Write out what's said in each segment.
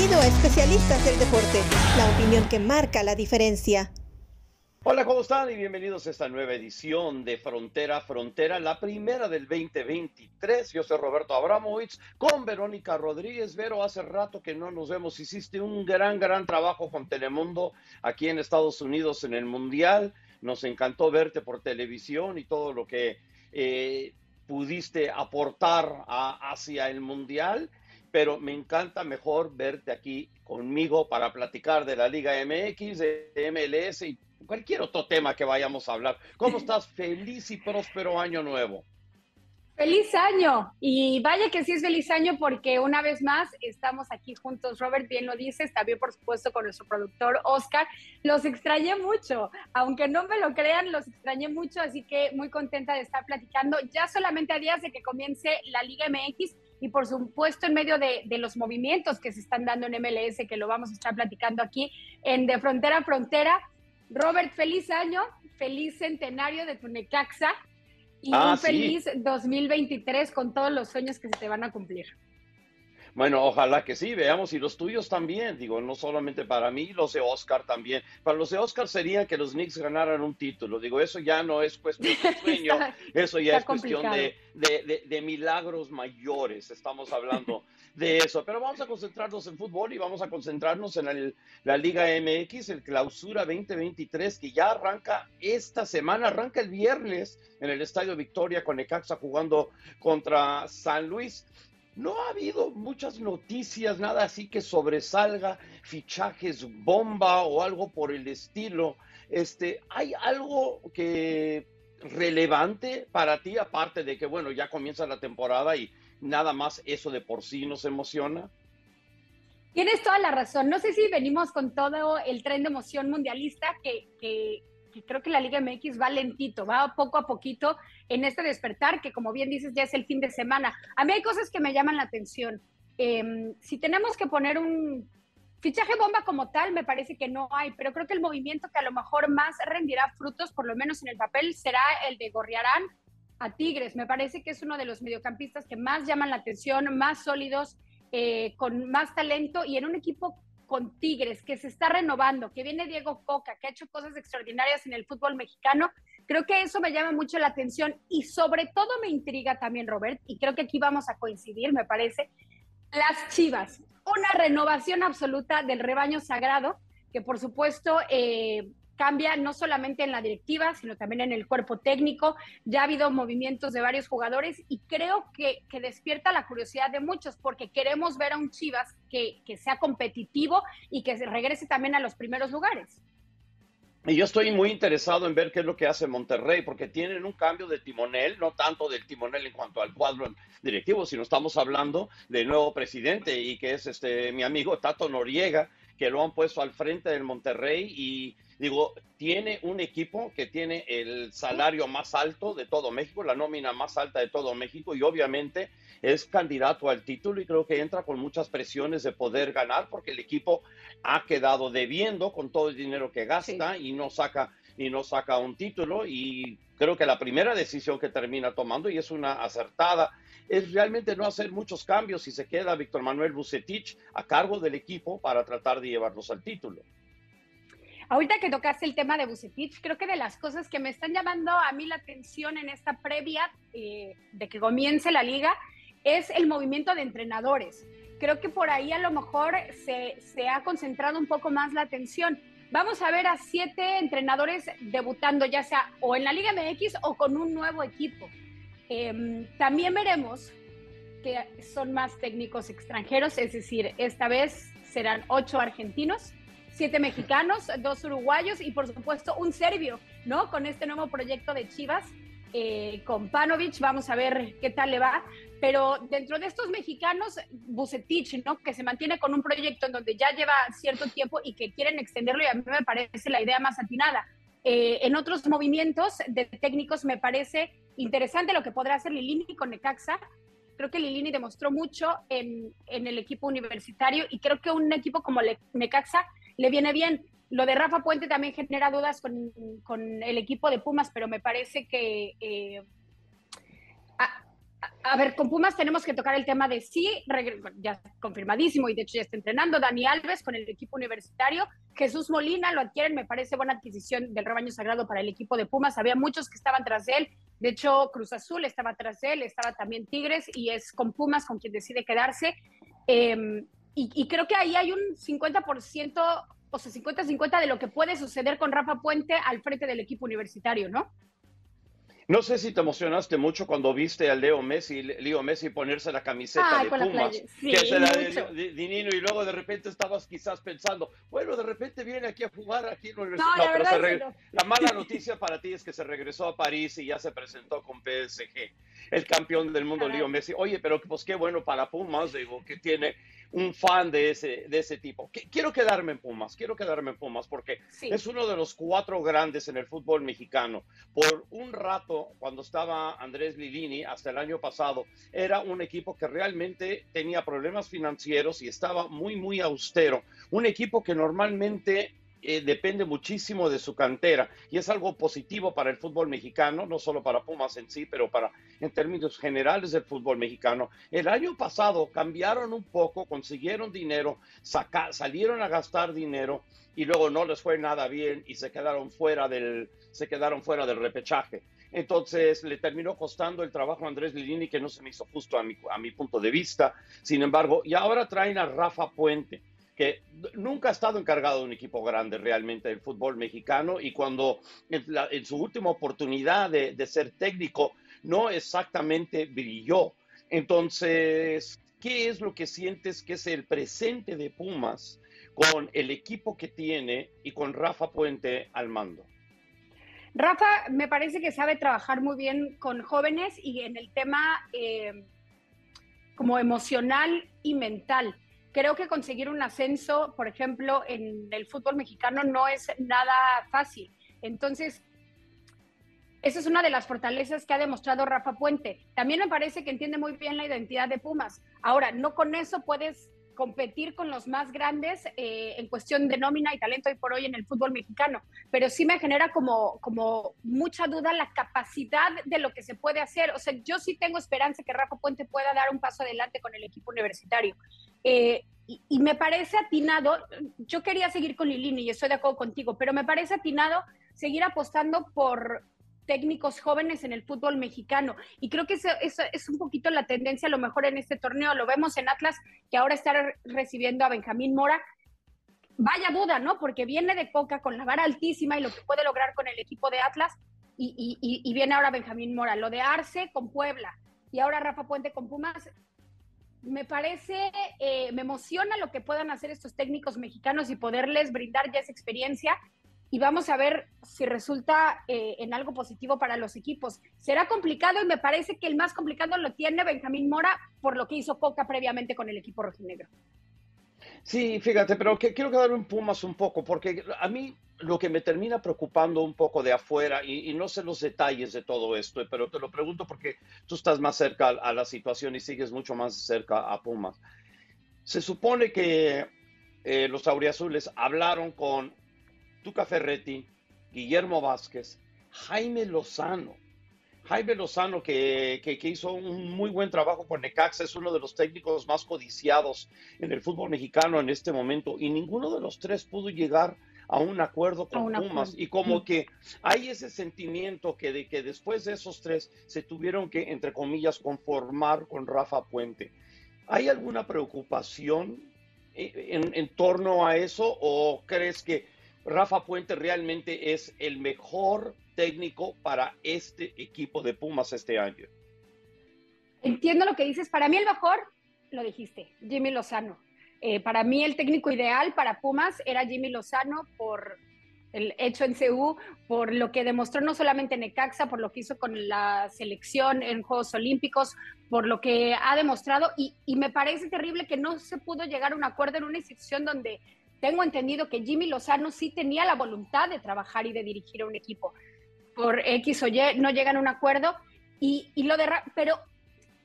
Bienvenido a Especialistas del Deporte, la opinión que marca la diferencia. Hola, ¿cómo están? Y bienvenidos a esta nueva edición de Frontera a Frontera, la primera del 2023. Yo soy Roberto Abramovich con Verónica Rodríguez. Vero, hace rato que no nos vemos. Hiciste un gran, gran trabajo con Telemundo aquí en Estados Unidos en el Mundial. Nos encantó verte por televisión y todo lo que eh, pudiste aportar hacia el Mundial pero me encanta mejor verte aquí conmigo para platicar de la Liga MX, de MLS y cualquier otro tema que vayamos a hablar. ¿Cómo estás? Feliz y próspero año nuevo. Feliz año. Y vaya que sí es feliz año porque una vez más estamos aquí juntos. Robert bien lo dices, también por supuesto con nuestro productor Oscar. Los extrañé mucho, aunque no me lo crean, los extrañé mucho, así que muy contenta de estar platicando ya solamente a días de que comience la Liga MX y por supuesto en medio de, de, los movimientos que se están dando en MLS, que lo vamos a estar platicando aquí en De Frontera a Frontera. Robert, feliz año, feliz centenario de tu Necaxa y ah, un feliz 2023 con todos los sueños que se te van a cumplir. Bueno, ojalá que sí, veamos, y los tuyos también, digo, no solamente para mí, los de Oscar también. Para los de Oscar sería que los Knicks ganaran un título, digo, eso ya no es cuestión de sueño, eso ya es cuestión de, de, de, milagros mayores, estamos hablando de eso. Pero vamos a concentrarnos en fútbol y vamos a concentrarnos en la Liga MX, el Clausura 2023, que ya arranca esta semana, arranca el viernes en el Estadio Victoria con Necaxa jugando contra San Luis. No ha habido muchas noticias, nada así que sobresalga, fichajes bomba o algo por el estilo. Este, ¿hay algo que relevante para ti aparte de que bueno, ya comienza la temporada y nada más eso de por sí nos emociona? Tienes toda la razón. No sé si venimos con todo el tren de emoción mundialista que, que, creo que la Liga MX va lentito, va poco a poquito en este despertar, que como bien dices, ya es el fin de semana. A mí hay cosas que me llaman la atención. Em, si tenemos que poner un fichaje bomba como tal, me parece que no hay, pero creo que el movimiento que a lo mejor más rendirá frutos, por lo menos en el papel, será el de Gorriarán a Tigres. Me parece que es uno de los mediocampistas que más llaman la atención, más sólidos, eh, con más talento y en un equipo con Tigres, que se está renovando, que viene Diego Coca, que ha hecho cosas extraordinarias en el fútbol mexicano, creo que eso me llama mucho la atención y sobre todo me intriga también, Robert, y creo que aquí vamos a coincidir, me parece, las Chivas, una renovación absoluta del rebaño sagrado, que por supuesto eh, cambia no solamente en la directiva, sino también en el cuerpo técnico. Ya ha habido movimientos de varios jugadores y creo que, despierta la curiosidad de muchos porque queremos ver a un Chivas que, que sea competitivo y que regrese también a los primeros lugares. Y yo estoy muy interesado en ver qué es lo que hace Monterrey, porque tienen un cambio de timonel, no tanto del timonel en cuanto al cuadro directivo, sino estamos hablando del nuevo presidente y que es este mi amigo Tato Noriega, que lo han puesto al frente del Monterrey y Digo, tiene un equipo que tiene el salario más alto de todo México, la nómina más alta de todo México y obviamente es candidato al título y creo que entra con muchas presiones de poder ganar porque el equipo ha quedado debiendo con todo el dinero que gasta y no saca y no saca un título y creo que la primera decisión que termina tomando y es una acertada es realmente no hacer muchos cambios si se queda Víctor Manuel Bucetich a cargo del equipo para tratar de llevarlos al título. Ahorita que tocaste el tema de Bucetich, creo que de las cosas que me están llamando a mí la atención en esta previa eh, de que comience la liga es el movimiento de entrenadores. Creo que por ahí a lo mejor se, se ha concentrado un poco más la atención. Vamos a ver a siete entrenadores debutando, ya sea o en la Liga MX o con un nuevo equipo. Em, también veremos que son más técnicos extranjeros, es decir, esta vez serán ocho argentinos, siete mexicanos, dos uruguayos y por supuesto un serbio, ¿no? Con este nuevo proyecto de Chivas, eh, con Panovich, vamos a ver qué tal le va. Pero dentro de estos mexicanos, Bucetich, ¿no? Que se mantiene con un proyecto en donde ya lleva cierto tiempo y que quieren extenderlo y a mí me parece la idea más atinada. Eh, en otros movimientos de técnicos me parece interesante lo que podrá hacer Lilini con Necaxa. Creo que Lilini demostró mucho en, en el equipo universitario y creo que un equipo como Necaxa le viene bien. Lo de Rafa Puente también genera dudas con, el equipo de Pumas, pero me parece que eh, A ver, con Pumas tenemos que tocar el tema de sí, ya confirmadísimo y de hecho ya está entrenando Dani Alves con el equipo universitario. Jesús Molina lo adquieren, me parece buena adquisición del rebaño sagrado para el equipo de Pumas. Había muchos que estaban tras él, de hecho Cruz Azul estaba tras él, estaba también Tigres y es con Pumas con quien decide quedarse. Em, y, y, creo que ahí hay un 50%, o sea, 50-50 de lo que puede suceder con Rafa Puente al frente del equipo universitario, ¿no? No sé si te emocionaste mucho cuando viste a Leo Messi, Leo Messi ponerse la camiseta de Pumas, que es la de, Nino, y luego de repente estabas quizás pensando, bueno, de repente viene aquí a jugar aquí en la universidad. No, la mala noticia para ti es que se regresó a París y ya se presentó con PSG, el campeón del mundo, Leo Messi. Oye, pero pues qué bueno para Pumas, digo, que tiene un fan de ese, de ese tipo. Quiero quedarme en Pumas, quiero quedarme en Pumas porque es uno de los cuatro grandes en el fútbol mexicano. Por un rato, cuando estaba Andrés Lilini, hasta el año pasado, era un equipo que realmente tenía problemas financieros y estaba muy, muy austero. Un equipo que normalmente eh, depende muchísimo de su cantera y es algo positivo para el fútbol mexicano, no solo para Pumas en sí, pero para en términos generales del fútbol mexicano. El año pasado cambiaron un poco, consiguieron dinero, salieron a gastar dinero y luego no les fue nada bien y se quedaron fuera del, se quedaron fuera del repechaje. Entonces le terminó costando el trabajo a Andrés Lilini, que no se me hizo justo a mi, a mi punto de vista. Sin embargo, y ahora traen a Rafa Puente nunca ha estado encargado de un equipo grande realmente del fútbol mexicano y cuando en, su última oportunidad de, ser técnico no exactamente brilló. Entonces, ¿qué es lo que sientes que es el presente de Pumas con el equipo que tiene y con Rafa Puente al mando? Rafa me parece que sabe trabajar muy bien con jóvenes y en el tema eh, como emocional y mental creo que conseguir un ascenso, por ejemplo, en el fútbol mexicano no es nada fácil. Entonces, esa es una de las fortalezas que ha demostrado Rafa Puente. También me parece que entiende muy bien la identidad de Pumas. Ahora, no con eso puedes competir con los más grandes eh, en cuestión de nómina y talento hoy por hoy en el fútbol mexicano, pero sí me genera como, como mucha duda la capacidad de lo que se puede hacer. O sea, yo sí tengo esperanza que Rafa Puente pueda dar un paso adelante con el equipo universitario. Eh, y, me parece atinado, yo quería seguir con Lilini y estoy de acuerdo contigo, pero me parece atinado seguir apostando por, técnicos jóvenes en el fútbol mexicano. Y creo que eso, es un poquito la tendencia, a lo mejor en este torneo. Lo vemos en Atlas, que ahora está recibiendo a Benjamín Mora. Vaya duda, ¿no? Porque viene de Coca con la vara altísima y lo que puede lograr con el equipo de Atlas. Y, viene ahora Benjamín Mora. Lo de Arce con Puebla. Y ahora Rafa Puente con Pumas me parece, eh, me emociona lo que puedan hacer estos técnicos mexicanos y poderles brindar ya esa experiencia y vamos a ver si resulta eh, en algo positivo para los equipos. Será complicado y me parece que el más complicado lo tiene Benjamín Mora por lo que hizo Coca previamente con el equipo rojinegro. Sí, fíjate, pero que quiero quedar un Pumas un poco, porque a mí lo que me termina preocupando un poco de afuera, y, no sé los detalles de todo esto, pero te lo pregunto porque tú estás más cerca a, la situación y sigues mucho más cerca a Pumas. Se supone que eh, los auriazules hablaron con Tuca Ferretti, Guillermo Vázquez, Jaime Lozano. Jaime Lozano, que, que, hizo un muy buen trabajo con Necaxa, es uno de los técnicos más codiciados en el fútbol mexicano en este momento, y ninguno de los tres pudo llegar un acuerdo con Pumas. Y como que hay ese sentimiento que de que después de esos tres se tuvieron que, entre comillas, conformar con Rafa Puente. ¿Hay alguna preocupación eh, en, en torno a eso o crees que Rafa Puente realmente es el mejor técnico para este equipo de Pumas este año. Entiendo lo que dices. Para mí el mejor, lo dijiste, Jimmy Lozano. Eh, para mí el técnico ideal para Pumas era Jimmy Lozano por el hecho en CU, por lo que demostró no solamente en Necaxa, por lo que hizo con la selección en Juegos Olímpicos, por lo que ha demostrado. Y, y me parece terrible que no se pudo llegar a un acuerdo en una institución donde tengo entendido que Jimmy Lozano sí tenía la voluntad de trabajar y de dirigir a un equipo. Por X o Y no llegan a un acuerdo y, lo de... Pero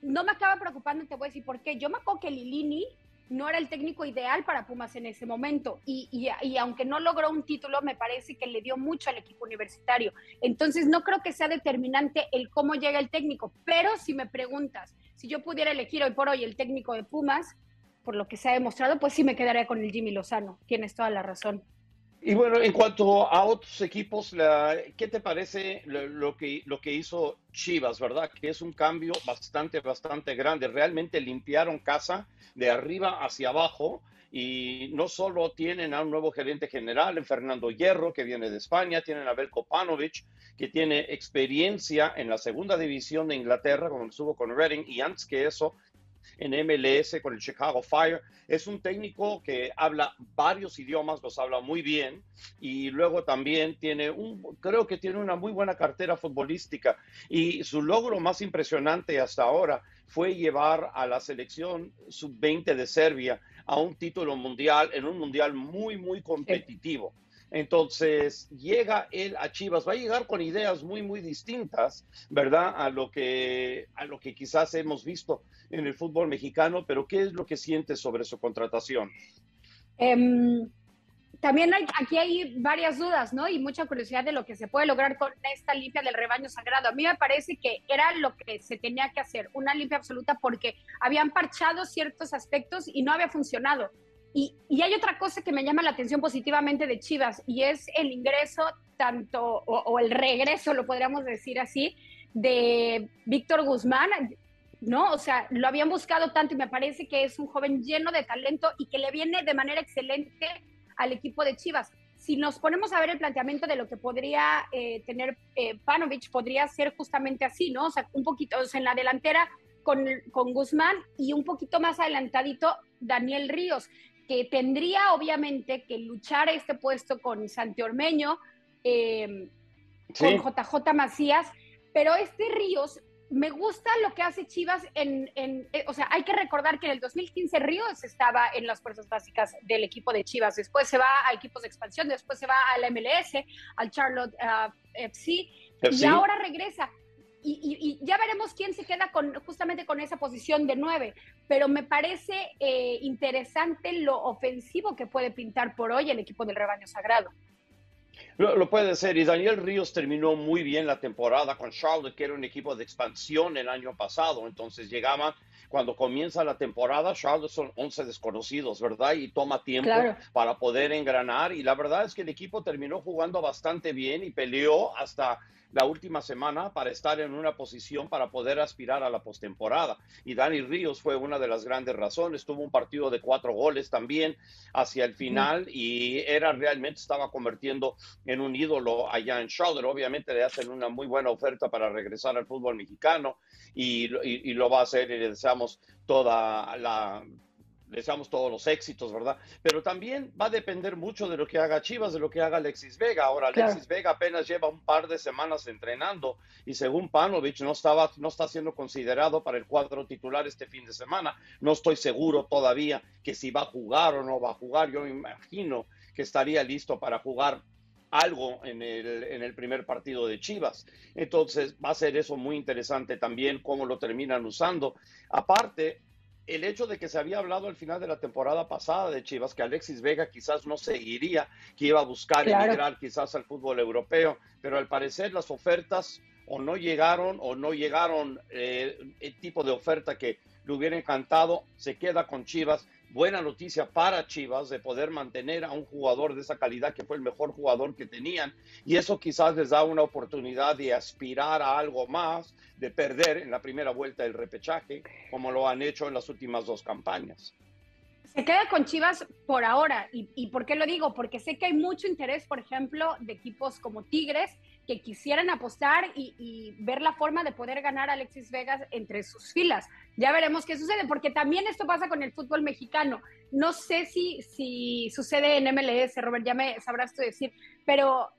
no me acaba preocupando, te voy a decir por qué. Yo me acuerdo que Lilini no era el técnico ideal para Pumas en ese momento. Y, y, aunque no logró un título, me parece que le dio mucho al equipo universitario. Entonces, no creo que sea determinante el cómo llega el técnico. Pero si me preguntas, si yo pudiera elegir hoy por hoy el técnico de Pumas, por lo que se ha demostrado, pues sí me quedaría con el Jimmy Lozano. Tienes toda la razón. Y bueno, en cuanto a otros equipos, la, ¿qué te parece lo, que, lo que hizo Chivas, verdad? Que es un cambio bastante, bastante grande. Realmente limpiaron casa de arriba hacia abajo y no solo tienen a un nuevo gerente general, en Fernando Hierro, que viene de España, tienen a Belko Panovic, que tiene experiencia en la segunda división de Inglaterra, como estuvo con Reading, y antes que eso en MLS con el Chicago Fire. Es un técnico que habla varios idiomas, los habla muy bien y luego también tiene un, creo que tiene una muy buena cartera futbolística y su logro más impresionante hasta ahora fue llevar a la selección sub-20 de Serbia a un título mundial en un mundial muy, muy competitivo. Entonces, llega él a Chivas, va a llegar con ideas muy, muy distintas, ¿verdad? A lo que, a lo que quizás hemos visto en el fútbol mexicano, pero ¿qué es lo que sientes sobre su contratación? Em, también hay, aquí hay varias dudas, ¿no? Y mucha curiosidad de lo que se puede lograr con esta limpia del rebaño sagrado. A mí me parece que era lo que se tenía que hacer, una limpia absoluta, porque habían parchado ciertos aspectos y no había funcionado. Y, hay otra cosa que me llama la atención positivamente de Chivas y es el ingreso tanto, o, el regreso, lo podríamos decir así, de Víctor Guzmán, ¿no? O sea, lo habían buscado tanto y me parece que es un joven lleno de talento y que le viene de manera excelente al equipo de Chivas. Si nos ponemos a ver el planteamiento de lo que podría eh, tener eh, Panovich, podría ser justamente así, ¿no? O sea, un poquito, o sea, en la delantera con, con Guzmán y un poquito más adelantadito Daniel Ríos que tendría obviamente que luchar este puesto con Santi Ormeño, em, con JJ Macías, pero este Ríos, me gusta lo que hace Chivas en, en eh, o sea, hay que recordar que en el 2015 Ríos estaba en las fuerzas básicas del equipo de Chivas, después se va a equipos de expansión, después se va al MLS, al Charlotte uh, FC, FC, y ahora regresa. Y, ya veremos quién se queda con, justamente con esa posición de nueve, pero me parece eh, interesante lo ofensivo que puede pintar por hoy el equipo del rebaño sagrado. Lo, puede ser, y Daniel Ríos terminó muy bien la temporada con Charlotte, que era un equipo de expansión el año pasado, entonces llegaban, cuando comienza la temporada, Charlotte son 11 desconocidos, ¿verdad? Y toma tiempo para poder engranar, y la verdad es que el equipo terminó jugando bastante bien y peleó hasta la última semana para estar en una posición para poder aspirar a la postemporada. Y Dani Ríos fue una de las grandes razones. Tuvo un partido de cuatro goles también hacia el final y era realmente estaba convirtiendo en un ídolo allá en Charlotte. Obviamente le hacen una muy buena oferta para regresar al fútbol mexicano y, y lo va a hacer y le deseamos toda la deseamos todos los éxitos, ¿verdad? Pero también va a depender mucho de lo que haga Chivas, de lo que haga Alexis Vega. Ahora, Alexis Vega apenas lleva un par de semanas entrenando y según Panovich no, estaba, no está siendo considerado para el cuadro titular este fin de semana. No estoy seguro todavía que si va a jugar o no va a jugar. Yo me imagino que estaría listo para jugar algo en el, en el primer partido de Chivas. Entonces va a ser eso muy interesante también cómo lo terminan usando. Aparte, el hecho de que se había hablado al final de la temporada pasada de Chivas que Alexis Vega quizás no seguiría, que iba a buscar emigrar quizás al fútbol europeo, pero al parecer las ofertas o no llegaron o no llegaron eh, el tipo de oferta que le hubiera encantado, se queda con Chivas buena noticia para Chivas de poder mantener a un jugador de esa calidad que fue el mejor jugador que tenían y eso quizás les da una oportunidad de aspirar a algo más, de perder en la primera vuelta del repechaje, como lo han hecho en las últimas dos campañas. Se queda con Chivas por ahora. ¿Y, ¿Y por qué lo digo? Porque sé que hay mucho interés, por ejemplo, de equipos como Tigres, que quisieran apostar y, ver la forma de poder ganar a Alexis Vegas entre sus filas. Ya veremos qué sucede, porque también esto pasa con el fútbol mexicano. No sé si, si sucede en MLS, Robert, ya me sabrás tú decir, pero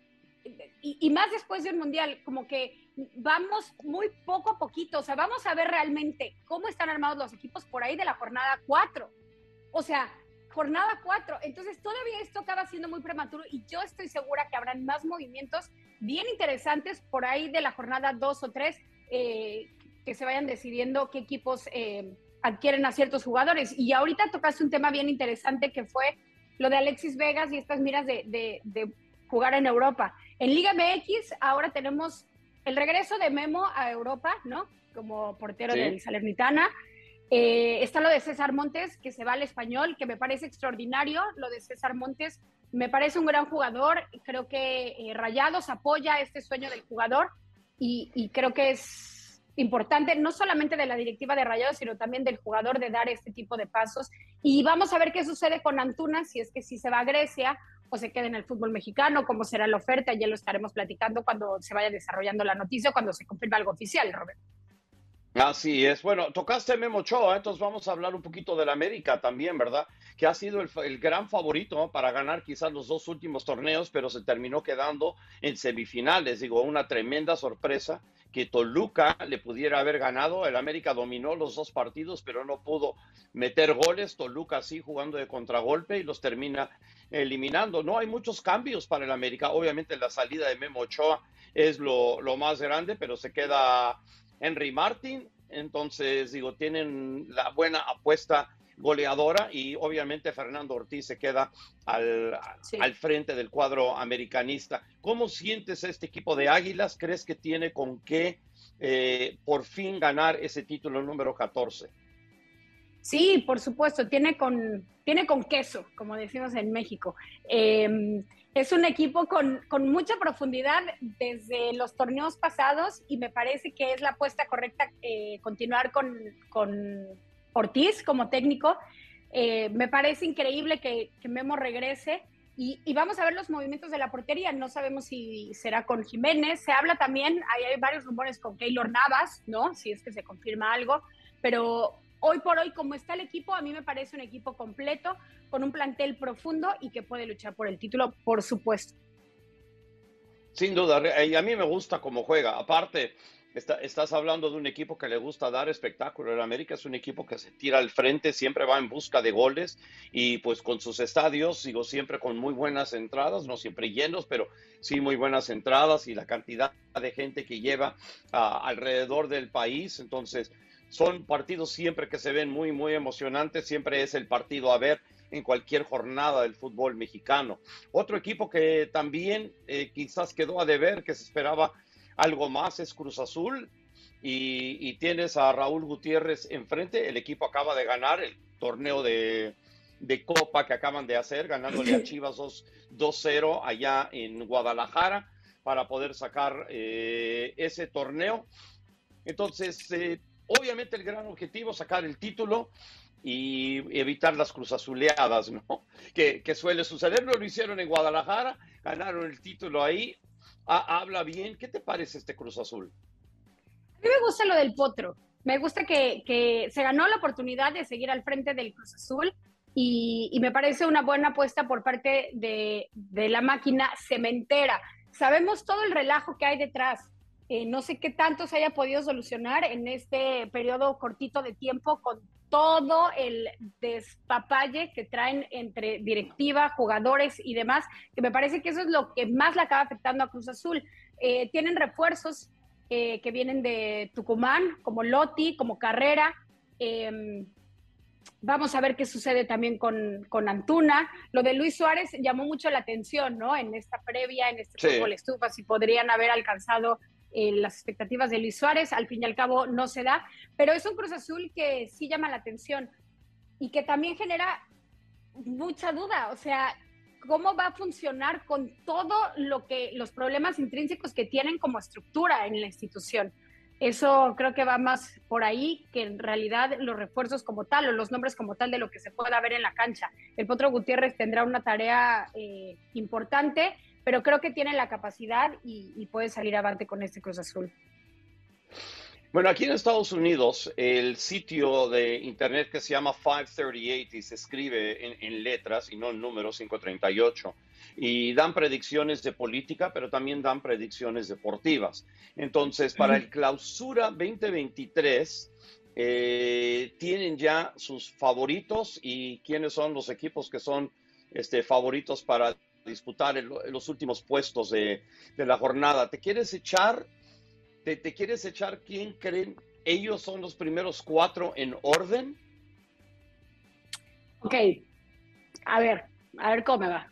y, y, más después de un mundial, como que vamos muy poco a poquito, o sea, vamos a ver realmente cómo están armados los equipos por ahí de la jornada 4. O sea, jornada 4. Entonces todavía esto acaba siendo muy prematuro y yo estoy segura que habrán más movimientos bien interesantes por ahí de la jornada 2 o 3 eh, que se vayan decidiendo qué equipos eh, adquieren a ciertos jugadores. Y ahorita tocaste un tema bien interesante que fue lo de Alexis Vegas y estas miras de, jugar en Europa. En Liga MX ahora tenemos el regreso de Memo a Europa, ¿no? Como portero de Salernitana. Eh, está lo de César Montes, que se va al español, que me parece extraordinario. Lo de César Montes me parece un gran jugador. Creo que eh, Rayados apoya este sueño del jugador y, creo que es importante, no solamente de la directiva de Rayados, sino también del jugador de dar este tipo de pasos. Y vamos a ver qué sucede con Antuna, si es que si se va a Grecia o se queda en el fútbol mexicano, cómo será la oferta, ya lo estaremos platicando cuando se vaya desarrollando la noticia, cuando se confirme algo oficial, Robert. Así es. Bueno, tocaste Memo Ochoa, entonces vamos a hablar un poquito del América también, ¿verdad? Que ha sido el, gran favorito para ganar quizás los dos últimos torneos, pero se terminó quedando en semifinales. Digo, una tremenda sorpresa que Toluca le pudiera haber ganado. El América dominó los dos partidos, pero no pudo meter goles. Toluca sí jugando de contragolpe y los termina eliminando. No hay muchos cambios para el América. Obviamente la salida de Memo Ochoa es lo, lo más grande, pero se queda Henry Martin. Entonces, digo, tienen la buena apuesta goleadora y obviamente Fernando Ortiz se queda al, al, frente del cuadro americanista. ¿Cómo sientes este equipo de Águilas? ¿Crees que tiene con qué eh, por fin ganar ese título número 14? Sí, por supuesto, tiene con, tiene con queso, como decimos en México. Eh, es un equipo con, mucha profundidad desde los torneos pasados y me parece que es la apuesta correcta eh, continuar con, Ortiz como técnico. Eh, me parece increíble que, Memo regrese y, vamos a ver los movimientos de la portería. No sabemos si será con Jiménez. Se habla también, hay, hay varios rumores con Keylor Navas, ¿no? Si es que se confirma algo, pero hoy por hoy, como está el equipo, a mí me parece un equipo completo, con un plantel profundo y que puede luchar por el título, por supuesto. Sin duda, y a mí me gusta cómo juega. Aparte, estás hablando de un equipo que le gusta dar espectáculo. El América es un equipo que se tira al frente, siempre va en busca de goles y pues con sus estadios, sigo siempre con muy buenas entradas, no siempre llenos, pero sí muy buenas entradas y la cantidad de gente que lleva ah, alrededor del país. Entonces, son partidos siempre que se ven muy, muy emocionantes, siempre es el partido a ver en cualquier jornada del fútbol mexicano. Otro equipo que también eh, quizás quedó a deber, que se esperaba algo más, es Cruz Azul. Y, tienes a Raúl Gutiérrez enfrente. El equipo acaba de ganar el torneo de, Copa que acaban de hacer, ganándole a Chivas 2-0 allá en Guadalajara para poder sacar eh, ese torneo. Entonces, eh, obviamente el gran objetivo sacar el título y evitar las cruzazuleadas, ¿no? Que, suele suceder. Lo hicieron en Guadalajara, ganaron el título ahí. habla bien. ¿Qué te parece este Cruz Azul? A mí me gusta lo del Potro. Me gusta que, se ganó la oportunidad de seguir al frente del Cruz Azul y, me parece una buena apuesta por parte de, de la máquina cementera. Sabemos todo el relajo que hay detrás eh, no sé qué tanto se haya podido solucionar en este periodo cortito de tiempo con todo el despapalle que traen entre directiva, jugadores y demás, que me parece que eso es lo que más le acaba afectando a Cruz Azul. Eh, tienen refuerzos eh, que vienen de Tucumán, como Lotti, como Carrera. Em, vamos a ver qué sucede también con, con, Antuna. Lo de Luis Suárez llamó mucho la atención, ¿no? En esta previa, en este fútbol estufa, si podrían haber alcanzado eh, las expectativas de Luis Suárez, al fin y al cabo no se da, pero es un Cruz Azul que sí llama la atención y que también genera mucha duda, o sea, cómo va a funcionar con todo lo que los problemas intrínsecos que tienen como estructura en la institución. Eso creo que va más por ahí que en realidad los refuerzos como tal o los nombres como tal de lo que se pueda ver en la cancha. El Potro Gutiérrez tendrá una tarea eh, importante pero creo que tiene la capacidad y, puede salir avante con este Cruz Azul. Bueno, aquí en Estados Unidos, el sitio de internet que se llama 538 y se escribe en, letras y no en números 538, y dan predicciones de política, pero también dan predicciones deportivas. Entonces, para el clausura 2023, eh, tienen ya sus favoritos y quiénes son los equipos que son este, favoritos para disputar los últimos puestos de, la jornada. ¿Te quieres echar? Te, quieres echar quién creen? Ellos son los primeros cuatro en orden. Ok, a ver, a ver cómo me va.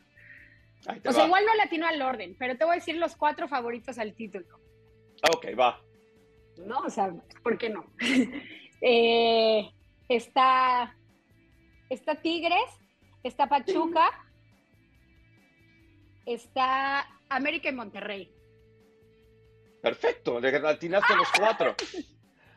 O sea, igual no latino al orden, pero te voy a decir los cuatro favoritos al título. Ok, va. ¿No? O sea, ¿por qué no? Eh, está, está Tigres, está Pachuca, está América y Monterrey. Perfecto, le atinaste los cuatro.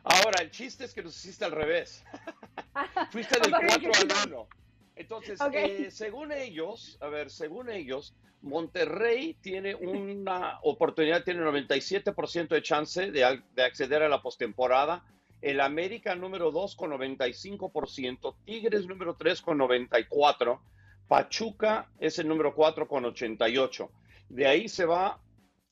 Ahora, el chiste es que los hiciste al revés. Fuiste del 4 al 1. Entonces, eh, según ellos, a ver, según ellos, Monterrey tiene una oportunidad, tiene 97% de chance de, de, acceder a la postemporada. El América número 2 con 95%, Tigres número 3 con 94%, Pachuca es el número 4 con 88%. De ahí se va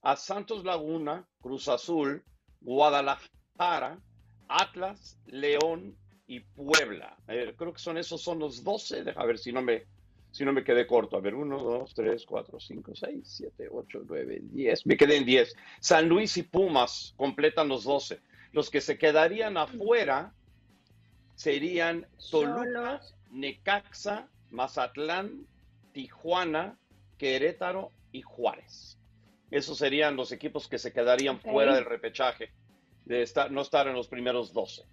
a Santos Laguna, Cruz Azul, Guadalajara, Atlas, León y Puebla. creo que son esos, son los 12. A ver si no me, si no me quedé corto. A ver, 1, 2, 3, 4, 5, 6, 7, 8, 9, 10. Me quedé en 10. San Luis y Pumas completan los 12. Los que se quedarían afuera serían Toluca, Necaxa, Mazatlán, Tijuana, Querétaro y Juárez. Esos serían los equipos que se quedarían fuera del repechaje, de estar, no estar en los primeros 12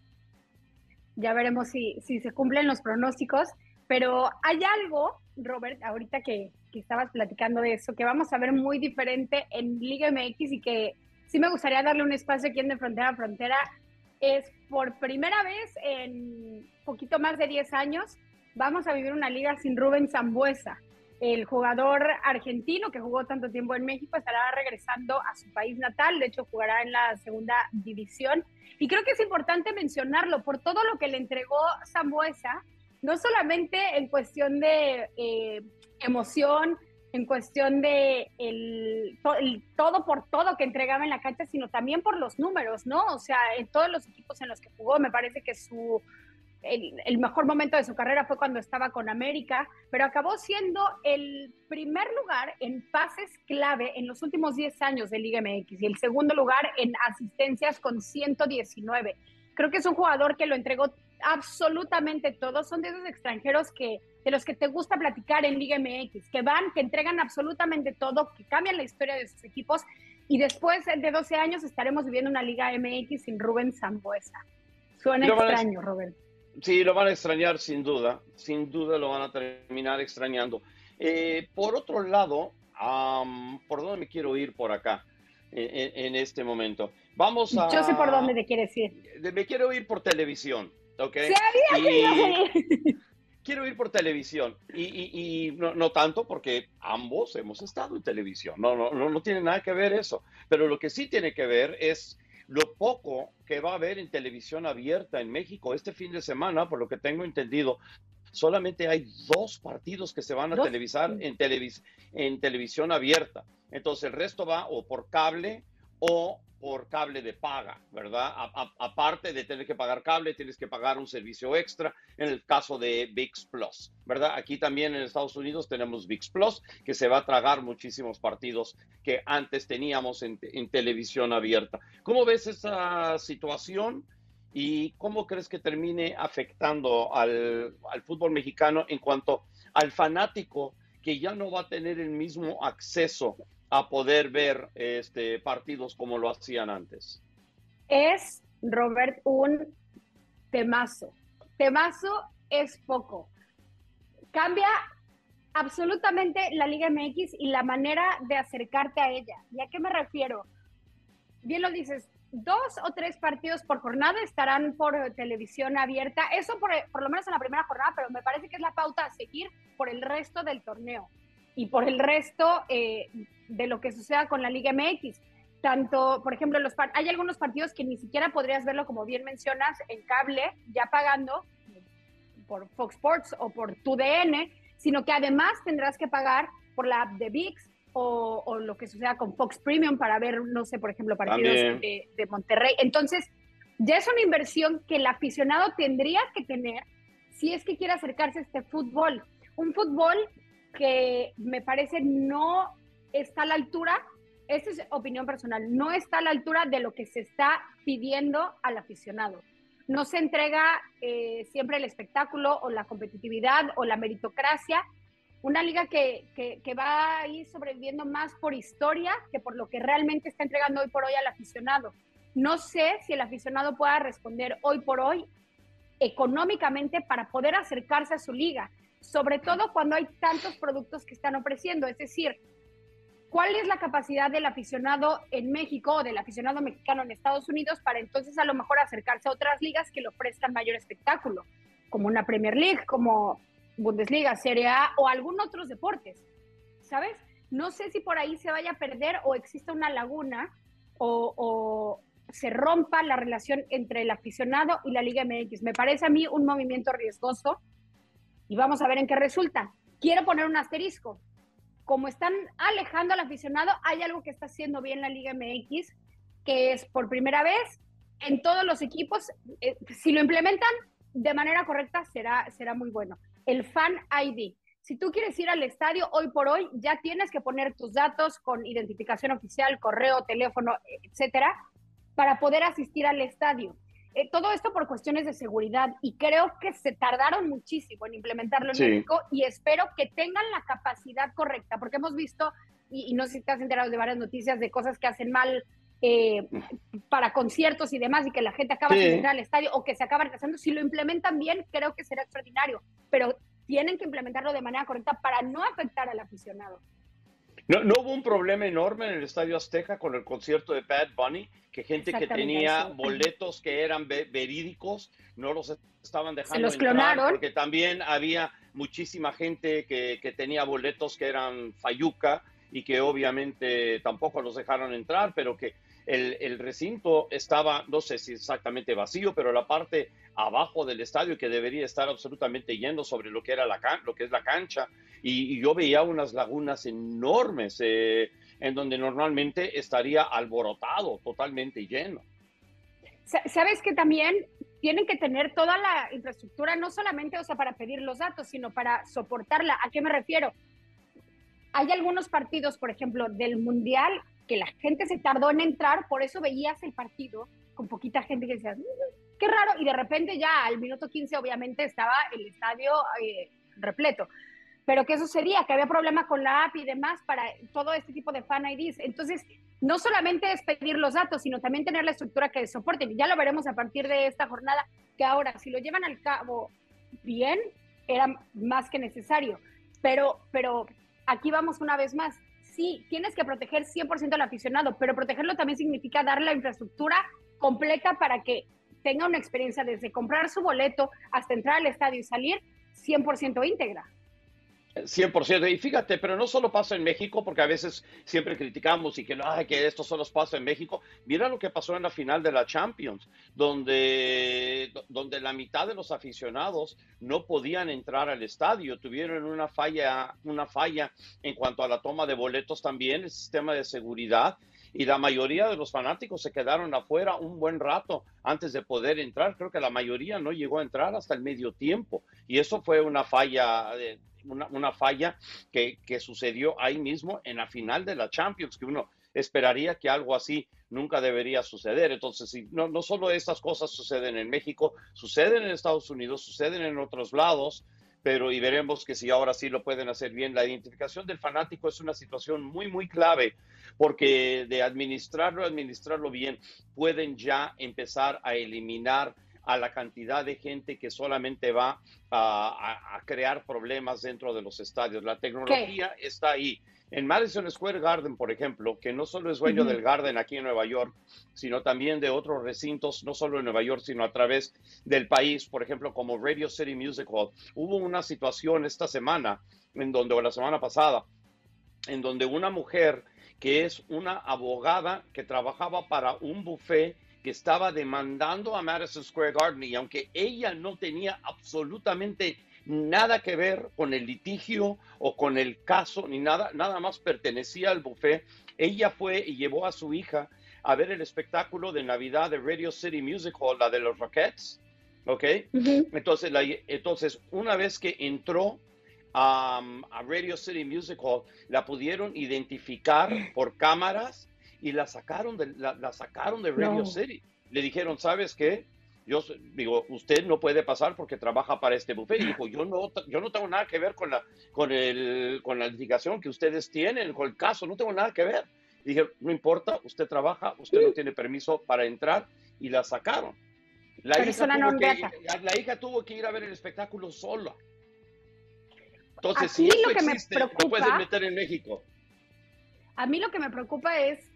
ya veremos si, si se cumplen los pronósticos, pero hay algo, Robert, ahorita que, que estabas platicando de eso, que vamos a ver muy diferente en Liga MX y que sí me gustaría darle un espacio aquí en De Frontera a Frontera, es por primera vez en poquito más de 10 años, vamos a vivir una liga sin Rubén Zambuesa. El jugador argentino que jugó tanto tiempo en México estará regresando a su país natal, de hecho jugará en la segunda división. Y creo que es importante mencionarlo por todo lo que le entregó Zambuesa, no solamente en cuestión de eh, emoción, en cuestión de todo por todo que entregaba en la cancha, sino también por los números, ¿no? O sea, en todos los equipos en los que jugó, me parece que su el, mejor momento de su carrera fue cuando estaba con América, pero acabó siendo el primer lugar en pases clave en los últimos 10 años de Liga MX y el segundo lugar en asistencias con 119. Creo que es un jugador que lo entregó absolutamente todo. Son de esos extranjeros que de los que te gusta platicar en Liga MX, que van, que entregan absolutamente todo, que cambian la historia de sus equipos y después de 12 años estaremos viviendo una Liga MX sin Rubén Zambuesa. Suena extraño, Rubén. Sí, lo van a extrañar sin duda, sin duda lo van a terminar extrañando. Eh, por otro lado, ¿por dónde me quiero ir por acá en, este momento? Vamos a... Yo sé por dónde te quieres ir. Me quiero ir por televisión, ¿ok? Quiero ir por televisión y, no, no, tanto porque ambos hemos estado en televisión, no, no, no, no tiene nada que ver eso, pero lo que sí tiene que ver es lo poco que va a haber en televisión abierta en México este fin de semana, por lo que tengo entendido, solamente hay dos partidos que se van a televisar en, en televisión abierta. Entonces el resto va o por cable o por cable de paga, ¿verdad? aparte de tener que pagar cable, tienes que pagar un servicio extra en el caso de VIX Plus, ¿verdad? Aquí también en Estados Unidos tenemos VIX Plus, que se va a tragar muchísimos partidos que antes teníamos en, televisión abierta. ¿Cómo ves esa situación? ¿Y cómo crees que termine afectando al, al fútbol mexicano en cuanto al fanático que ya no va a tener el mismo acceso a poder ver este, partidos como lo hacían antes? Es, Robert, un temazo. Temazo es poco. Cambia absolutamente la Liga MX y la manera de acercarte a ella. ¿Y a qué me refiero? Bien lo dices, dos o tres partidos por jornada estarán por televisión abierta. Eso por, por, lo menos en la primera jornada, pero me parece que es la pauta a seguir por el resto del torneo y por el resto eh, de lo que suceda con la Liga MX. Tanto, por ejemplo, los hay algunos partidos que ni siquiera podrías verlo, como bien mencionas, en cable, ya pagando por Fox Sports o por tu DN, sino que además tendrás que pagar por la app de VIX o, lo que suceda con Fox Premium para ver, no sé, por ejemplo, partidos de, de Monterrey. Entonces, ya es una inversión que el aficionado tendría que tener si es que quiere acercarse a este fútbol. Un fútbol que me parece no está a la altura, esta es opinión personal, no está a la altura de lo que se está pidiendo al aficionado. no se entrega eh, siempre el espectáculo o la competitividad o la meritocracia. Una liga que, que, va a ir sobreviviendo más por historia que por lo que realmente está entregando hoy por hoy al aficionado. No sé si el aficionado pueda responder hoy por hoy económicamente para poder acercarse a su liga, sobre todo cuando hay tantos productos que están ofreciendo. Es decir, ¿cuál es la capacidad del aficionado en México o del aficionado mexicano en Estados Unidos para entonces a lo mejor acercarse a otras ligas que le ofrezcan mayor espectáculo, como una Premier League, como Bundesliga, Serie A o algún otros deportes? ¿Sabes? No sé si por ahí se vaya a perder o existe una laguna o, o se rompa la relación entre el aficionado y la Liga MX. Me parece a mí un movimiento riesgoso y vamos a ver en qué resulta. Quiero poner un asterisco como están alejando al aficionado, hay algo que está haciendo bien la Liga MX, que es por primera vez en todos los equipos, eh, si lo implementan de manera correcta, será, será muy bueno. El Fan ID. Si tú quieres ir al estadio hoy por hoy, ya tienes que poner tus datos con identificación oficial, correo, teléfono, etcétera, para poder asistir al estadio. Eh, todo esto por cuestiones de seguridad y creo que se tardaron muchísimo en implementarlo en México y espero que tengan la capacidad correcta, porque hemos visto, y, no sé si has enterado de varias noticias de cosas que hacen mal eh, para conciertos y demás y que la gente acaba de sin al estadio o que se acaban haciendo, si lo implementan bien, creo que será extraordinario, pero tienen que implementarlo de manera correcta para no afectar al aficionado. No, no, hubo un problema enorme en el Estadio Azteca con el concierto de Bad Bunny, que gente que tenía boletos que eran verídicos no los estaban dejando. Se los clonaron. Porque también había muchísima gente que, que tenía boletos que eran Fayuca y que obviamente tampoco los dejaron entrar, pero que el, recinto estaba, no sé si exactamente vacío, pero la parte abajo del estadio que debería estar absolutamente lleno sobre lo que era la lo que es la cancha y, yo veía unas lagunas enormes eh, en donde normalmente estaría alborotado, totalmente lleno. Sabes que también tienen que tener toda la infraestructura, no solamente o sea, para pedir los datos, sino para soportarla. ¿A qué me refiero? Hay algunos partidos, por ejemplo, del Mundial, que la gente se tardó en entrar, por eso veías el partido con poquita gente que decía, mm, qué raro, y de repente ya al minuto 15 obviamente estaba el estadio eh, repleto. Pero ¿qué sucedía? Que había problemas con la app y demás para todo este tipo de fan IDs. Entonces, no solamente es pedir los datos, sino también tener la estructura que soporte. Ya lo veremos a partir de esta jornada, que ahora, si lo llevan al cabo bien, era más que necesario. Pero, pero aquí vamos una vez más. Sí, tienes que proteger 100% al aficionado, pero protegerlo también significa darle la infraestructura completa para que tenga una experiencia desde comprar su boleto hasta entrar al estadio y salir 100% íntegra. 100%. Y fíjate, pero no solo pasa en México, porque a veces siempre criticamos y que, no, que esto solo pasa en México. Mira lo que pasó en la final de la Champions, donde, donde la mitad de los aficionados no podían entrar al estadio. Tuvieron una falla, una falla en cuanto a la toma de boletos también, el sistema de seguridad. Y la mayoría de los fanáticos se quedaron afuera un buen rato antes de poder entrar. Creo que la mayoría no llegó a entrar hasta el medio tiempo. Y eso fue una falla de, una, falla que, sucedió ahí mismo en la final de la Champions, que uno esperaría que algo así nunca debería suceder. Entonces, no, no solo estas cosas suceden en México, suceden en Estados Unidos, suceden en otros lados, pero y veremos que si ahora sí lo pueden hacer bien. La identificación del fanático es una situación muy, muy clave, porque de administrarlo, administrarlo bien, pueden ya empezar a eliminar a la cantidad de gente que solamente va a, crear problemas dentro de los estadios. La tecnología está ahí. En Madison Square Garden, por ejemplo, que no solo es dueño del Garden aquí en Nueva York, sino también de otros recintos, no solo en Nueva York, sino a través del país, por ejemplo, como Radio City Music Hall. Hubo una situación esta semana, en donde, o la semana pasada, en donde una mujer que es una abogada que trabajaba para un buffet que estaba demandando a Madison Square Garden y aunque ella no tenía absolutamente nada que ver con el litigio o con el caso ni nada, nada más pertenecía al buffet, ella fue y llevó a su hija a ver el espectáculo de Navidad de Radio City Music Hall, la de los Rockets, ¿ok? entonces, entonces, una vez que entró a Radio City Music Hall, la pudieron identificar por cámaras y la sacaron de, la, sacaron de Radio City. Le dijeron, ¿sabes qué? Yo digo, usted no puede pasar porque trabaja para este buffet. Y dijo, yo no, yo no tengo nada que ver con la, con el, con la litigación que ustedes tienen, con el caso, no tengo nada que ver. dije, no importa, usted trabaja, usted no tiene permiso para entrar y la sacaron. La hija, tuvo que, la hija tuvo que ir a ver el espectáculo sola. Entonces, si eso existe, lo pueden meter en México. A mí lo que me preocupa es,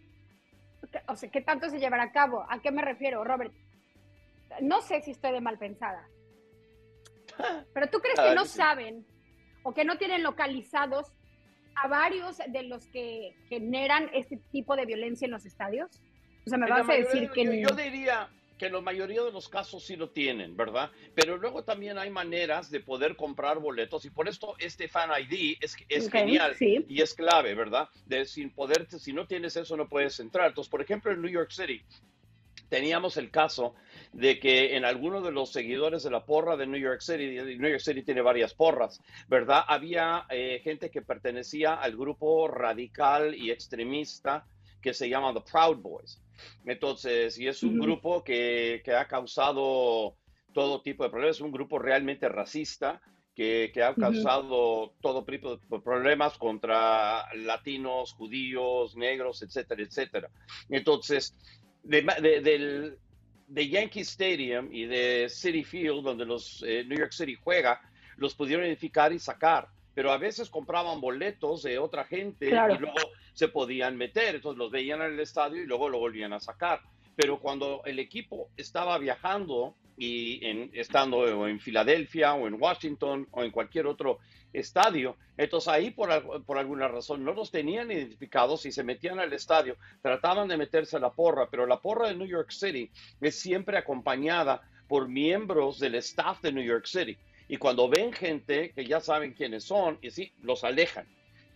o sea, ¿qué tanto se llevará a cabo? ¿A qué me refiero, Robert? No sé si estoy de mal pensada, pero ¿tú crees que no saben o que no tienen localizados a varios de los que generan este tipo de violencia en los estadios? O sea, me vas a decir que... Yo, diría que la mayoría de los casos sí lo tienen, ¿verdad? Pero luego también hay maneras de poder comprar boletos y por esto este Fan ID es, es genial y es clave, ¿verdad? De sin poder, si no tienes eso no puedes entrar. Entonces, por ejemplo, en New York City, teníamos el caso de que en algunos de los seguidores de la porra de New York City, New York City tiene varias porras, ¿verdad? Había eh, gente que pertenecía al grupo radical y extremista que se llama The Proud Boys. Entonces, y es un grupo que, que, ha causado todo tipo de problemas, es un grupo realmente racista. Que, que ha causado todo tipo de problemas contra latinos, judíos, negros, etcétera, etcétera. Entonces, de, del, de Yankee Stadium y de City Field, donde los eh, New York City juega, los pudieron identificar y sacar. Pero a veces compraban boletos de otra gente y luego se podían meter. Entonces los veían en el estadio y luego lo volvían a sacar. Pero cuando el equipo estaba viajando y en, estando en Filadelfia o en Washington o en cualquier otro estadio. Entonces ahí por, por, alguna razón no los tenían identificados y se metían al estadio, trataban de meterse a la porra, pero la porra de New York City es siempre acompañada por miembros del staff de New York City. Y cuando ven gente que ya saben quiénes son, y sí, los alejan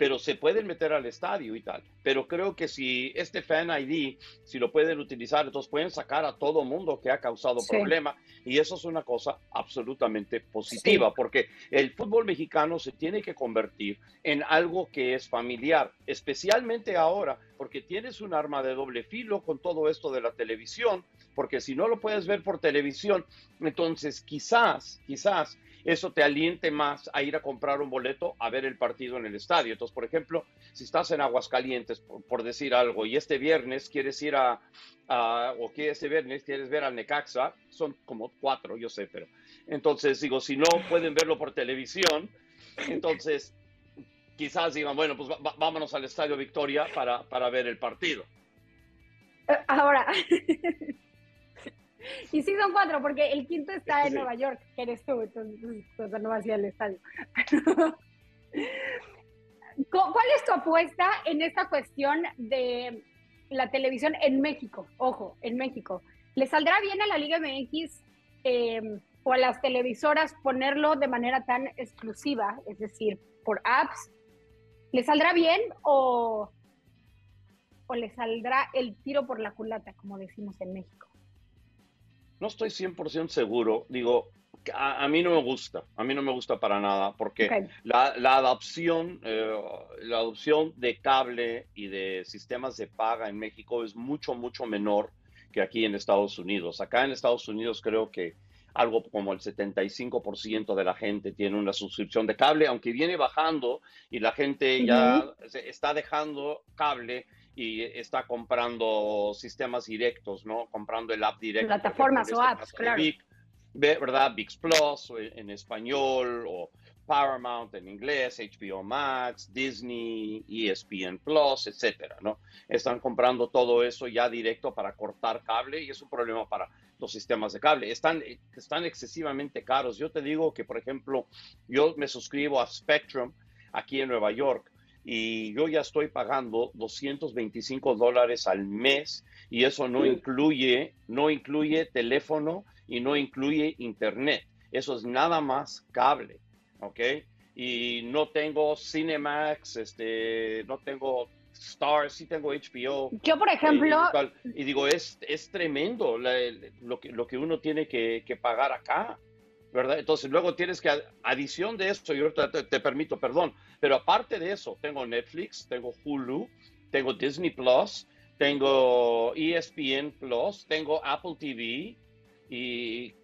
pero se pueden meter al estadio y tal. Pero creo que si este Fan ID, si lo pueden utilizar, entonces pueden sacar a todo mundo que ha causado problema y eso es una cosa absolutamente positiva, porque el fútbol mexicano se tiene que convertir en algo que es familiar, especialmente ahora, porque tienes un arma de doble filo con todo esto de la televisión, porque si no lo puedes ver por televisión, entonces quizás, quizás eso te aliente más a ir a comprar un boleto a ver el partido en el estadio. Entonces, por ejemplo, si estás en Aguascalientes, por, decir algo, y este viernes quieres ir a, o que este viernes quieres ver al Necaxa, son como cuatro, yo sé, pero entonces digo, si no pueden verlo por televisión, entonces quizás digan, bueno, pues vámonos al Estadio Victoria para, para ver el partido. Ahora, Y sí son cuatro, porque el quinto está en Nueva York, que eres tú, entonces pues, no vas a ir al estadio. ¿Cuál es tu apuesta en esta cuestión de la televisión en México? Ojo, en México. ¿Le saldrá bien a la Liga MX em, o a las televisoras ponerlo de manera tan exclusiva, es decir, por apps? ¿Le saldrá bien o, o le saldrá el tiro por la culata, como decimos en México? No estoy 100% seguro. Digo, a, mí no me gusta, a mí no me gusta para nada, porque la, la, adopción, eh, la adopción de cable y de sistemas de paga en México es mucho, mucho menor que aquí en Estados Unidos. Acá en Estados Unidos creo que algo como el 75% de la gente tiene una suscripción de cable, aunque viene bajando y la gente ya está dejando cable y está comprando sistemas directos, ¿no? Comprando el app directo. Plataformas o apps, claro. ¿Verdad? VIX Plus en español o Paramount en inglés, HBO Max, Disney, ESPN Plus, etcétera, ¿no? Están comprando todo eso ya directo para cortar cable y es un problema para los sistemas de cable. Están, están excesivamente caros. Yo te digo que, por ejemplo, yo me suscribo a Spectrum aquí en Nueva York y yo ya estoy pagando 225 dólares al mes y eso no incluye, no incluye teléfono y no incluye internet. Eso es nada más cable, ¿ok? Y no tengo Cinemax, este, no tengo Star, sí tengo HBO. Yo, por ejemplo... y, digo, es, es tremendo lo, que, lo que uno tiene que, que pagar acá. ¿Verdad? Entonces luego tienes que, adición de esto, yo te, te, permito, perdón, pero aparte de eso, tengo Netflix, tengo Hulu, tengo Disney Plus, tengo ESPN Plus, tengo Apple TV, y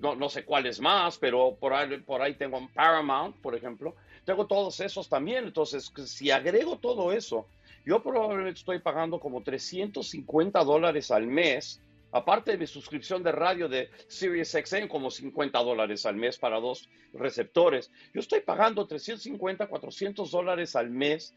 no, no sé cuáles más, pero por ahí, por ahí tengo Paramount, por ejemplo. Tengo todos esos también. Entonces, si agrego todo eso, yo probablemente estoy pagando como 350 dólares al mes, aparte de mi suscripción de radio de SiriusXM, como 50 dólares al mes para dos receptores. Yo estoy pagando 350, 400 dólares al mes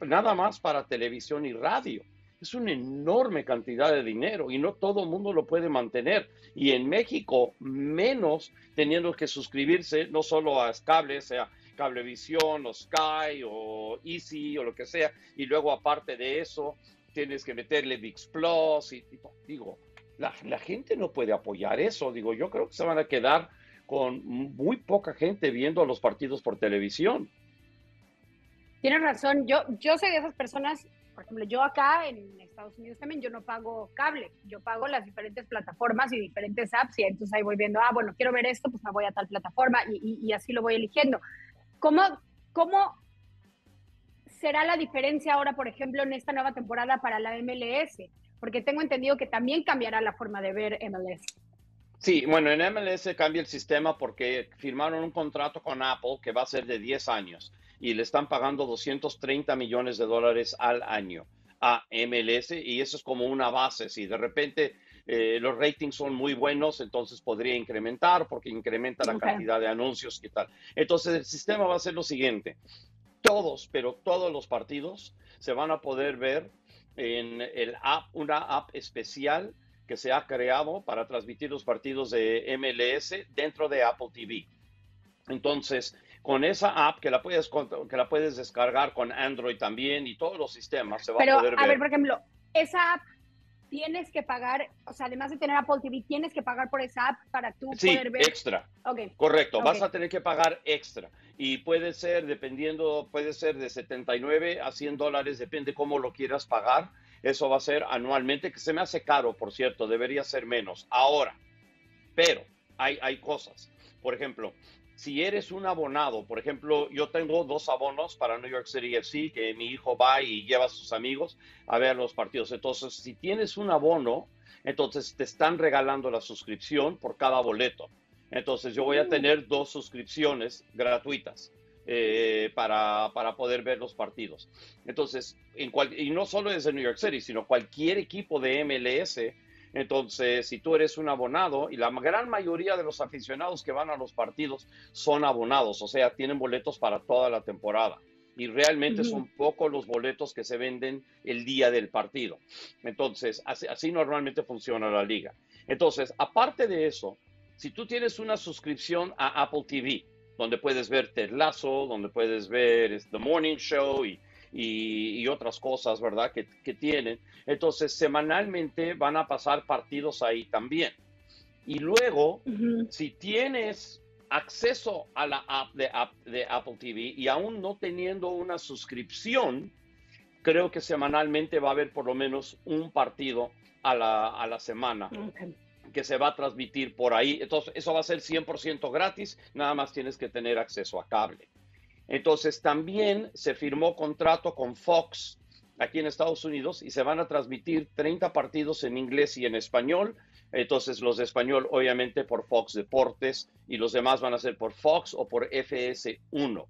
nada más para televisión y radio. Es una enorme cantidad de dinero y no todo el mundo lo puede mantener. Y en México, menos teniendo que suscribirse no solo a cable, sea Cablevisión o Sky o Easy o lo que sea, y luego aparte de eso tienes que meterle VIX Plus y, digo, la, gente no puede apoyar eso, digo, yo creo que se van a quedar con muy poca gente viendo los partidos por televisión. Tienes razón, yo, yo soy de esas personas, por ejemplo, yo acá en Estados Unidos también, yo no pago cable, yo pago las diferentes plataformas y diferentes apps y entonces ahí voy viendo, ah, bueno, quiero ver esto, pues me voy a tal plataforma y, y así lo voy eligiendo. ¿Cómo, ¿Cómo será la diferencia ahora, por ejemplo, en esta nueva temporada para la MLS? Porque tengo entendido que también cambiará la forma de ver MLS. Sí, bueno, en MLS cambia el sistema porque firmaron un contrato con Apple que va a ser de 10 años y le están pagando 230 millones de dólares al año a MLS y eso es como una base. Si de repente eh, los ratings son muy buenos, entonces podría incrementar porque incrementa la cantidad de anuncios y tal. Entonces el sistema va a ser lo siguiente. Todos, pero todos los partidos se van a poder ver en el app, una app especial que se ha creado para transmitir los partidos de MLS dentro de Apple TV. Entonces, con esa app que la puedes que la puedes descargar con Android también y todos los sistemas se va a poder ver. A ver, por ejemplo, esa app tienes que pagar, o sea, además de tener Apple TV, tienes que pagar por esa app para tú poder ver. extra. Correcto, vas a tener que pagar extra. Y puede ser, dependiendo, puede ser de 79 a 100 dólares, depende cómo lo quieras pagar. Eso va a ser anualmente, que se me hace caro, por cierto, debería ser menos. Ahora, pero hay, hay cosas. Por ejemplo, si eres un abonado, por ejemplo, yo tengo dos abonos para New York City FC, que mi hijo va y lleva a sus amigos a ver los partidos. Entonces, si tienes un abono, entonces te están regalando la suscripción por cada boleto. Entonces, yo voy a mm. tener dos suscripciones gratuitas. Eh, para, para, poder ver los partidos. Entonces, en y no solo es de New York City, sino cualquier equipo de MLS entonces, si tú eres un abonado, y la gran mayoría de los aficionados que van a los partidos son abonados, o sea, tienen boletos para toda la temporada. Y realmente son pocos los boletos que se venden el día del partido. Entonces, así, normalmente funciona la liga. Entonces, aparte de eso, si tú tienes una suscripción a Apple TV, donde puedes ver Ted Lasso, donde puedes ver The Morning Show y y, otras cosas, ¿verdad? Que, tienen. Entonces, semanalmente van a pasar partidos ahí también. Y luego, si tienes acceso a la app de, de, Apple TV y aún no teniendo una suscripción, creo que semanalmente va a haber por lo menos un partido a la, a la semana. que se va a transmitir por ahí. Entonces, eso va a ser 100% gratis, nada más tienes que tener acceso a cable. Entonces también se firmó contrato con Fox aquí en Estados Unidos y se van a transmitir 30 partidos en inglés y en español. Entonces los de español obviamente por Fox Deportes y los demás van a ser por Fox o por FS1.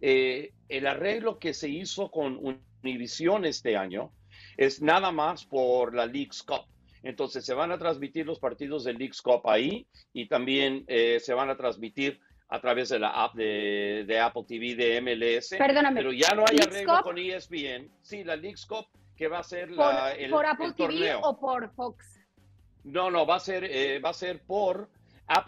Eh, el arreglo que se hizo con Univision este año es nada más por la League's Cup. Entonces se van a transmitir los partidos de League's Cup ahí y también eh, se van a transmitir a través de la app de, Apple TV de MLS. Perdóname. Pero ya no hay arreglo con ESPN. Sí, la League's Cup que va a ser la, el, ¿Por Apple TV o por Fox? No, no, va a ser, eh, va a ser por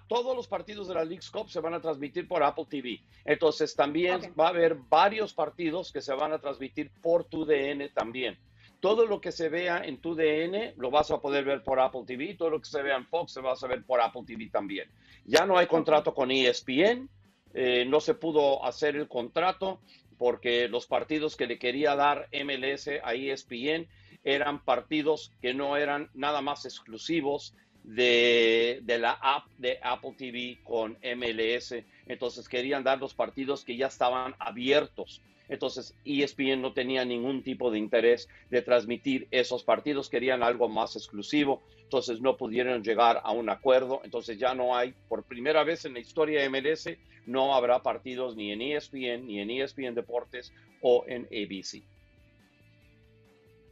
todos los partidos de la League's Cup se van a transmitir por Apple TV. Entonces también va a haber varios partidos que se van a transmitir por tu DN también todo lo que se vea en tu DN lo vas a poder ver por Apple TV, todo lo que se vea en Fox se va a ver por Apple TV también. Ya no hay contrato con ESPN, eh, no se pudo hacer el contrato porque los partidos que le quería dar MLS a ESPN eran partidos que no eran nada más exclusivos de, de, la app de Apple TV con MLS. Entonces querían dar los partidos que ya estaban abiertos Entonces, ESPN no tenía ningún tipo de interés de transmitir esos partidos, querían algo más exclusivo, entonces no pudieron llegar a un acuerdo, entonces ya no hay, por primera vez en la historia de MLS, no habrá partidos ni en ESPN, ni en ESPN Deportes o en ABC.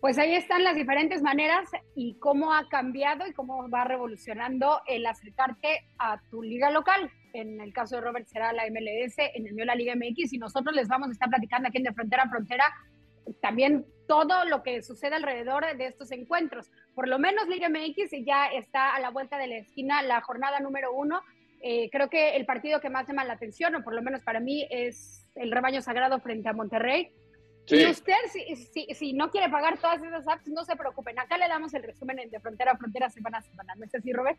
Pues ahí están las diferentes maneras y cómo ha cambiado y cómo va revolucionando el acercarte a tu liga local. En el caso de Robert será la MLS, en el mío la Liga MX y nosotros les vamos a estar platicando aquí en De Frontera a Frontera también todo lo que sucede alrededor de estos encuentros. Por lo menos Liga MX ya está a la vuelta de la esquina la jornada número uno. Eh, creo que el partido que más llama la atención, o por lo menos para mí, es el rebaño sagrado frente a Monterrey y usted, si, si, no quiere pagar todas esas apps, no se preocupen. Acá le damos el resumen de frontera a frontera, semana a semana. ¿No es así, Robert?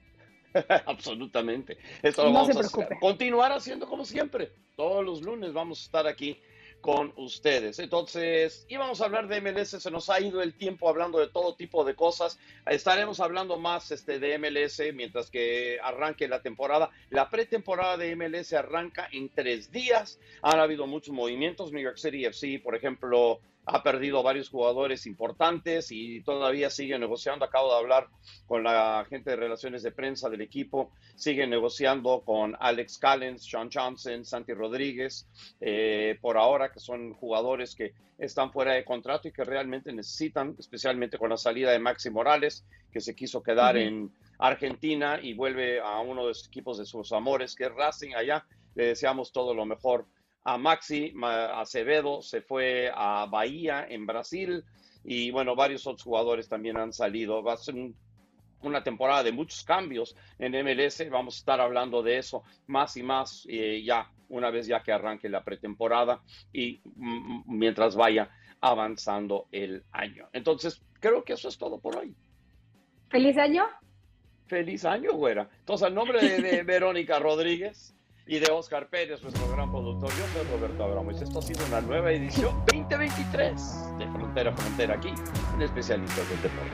Absolutamente. Eso lo vamos a continuar haciendo como siempre. Todos los lunes vamos a estar aquí con ustedes. Entonces, íbamos a hablar de MLS, se nos ha ido el tiempo hablando de todo tipo de cosas. Estaremos hablando más este, de MLS mientras que arranque la temporada. La pretemporada de MLS arranca en tres días. Han habido muchos movimientos. New York City FC, por ejemplo, ha perdido varios jugadores importantes y todavía sigue negociando. Acabo de hablar con la gente de relaciones de prensa del equipo. Sigue negociando con Alex Callens, Sean Johnson, Santi Rodríguez, eh, por ahora, que son jugadores que están fuera de contrato y que realmente necesitan, especialmente con la salida de Maxi Morales, que se quiso quedar en Argentina y vuelve a uno de los equipos de sus amores, que es Racing allá. Le deseamos todo lo mejor a Maxi Acevedo, se fue a Bahía en Brasil y bueno, varios otros jugadores también han salido. Va a ser una temporada de muchos cambios en MLS, vamos a estar hablando de eso más y más eh, ya una vez ya que arranque la pretemporada y mientras vaya avanzando el año. Entonces, creo que eso es todo por hoy. Feliz año. Feliz año, güera. Entonces, al nombre de Verónica Rodríguez, y de Oscar Pérez, nuestro gran productor. Yo soy Roberto Abramos. Esto ha sido una nueva edición 2023 de Frontera a Frontera aquí en Especialistas del Deporte.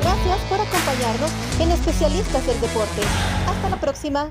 Gracias por acompañarnos en Especialistas del Deporte. Hasta la próxima.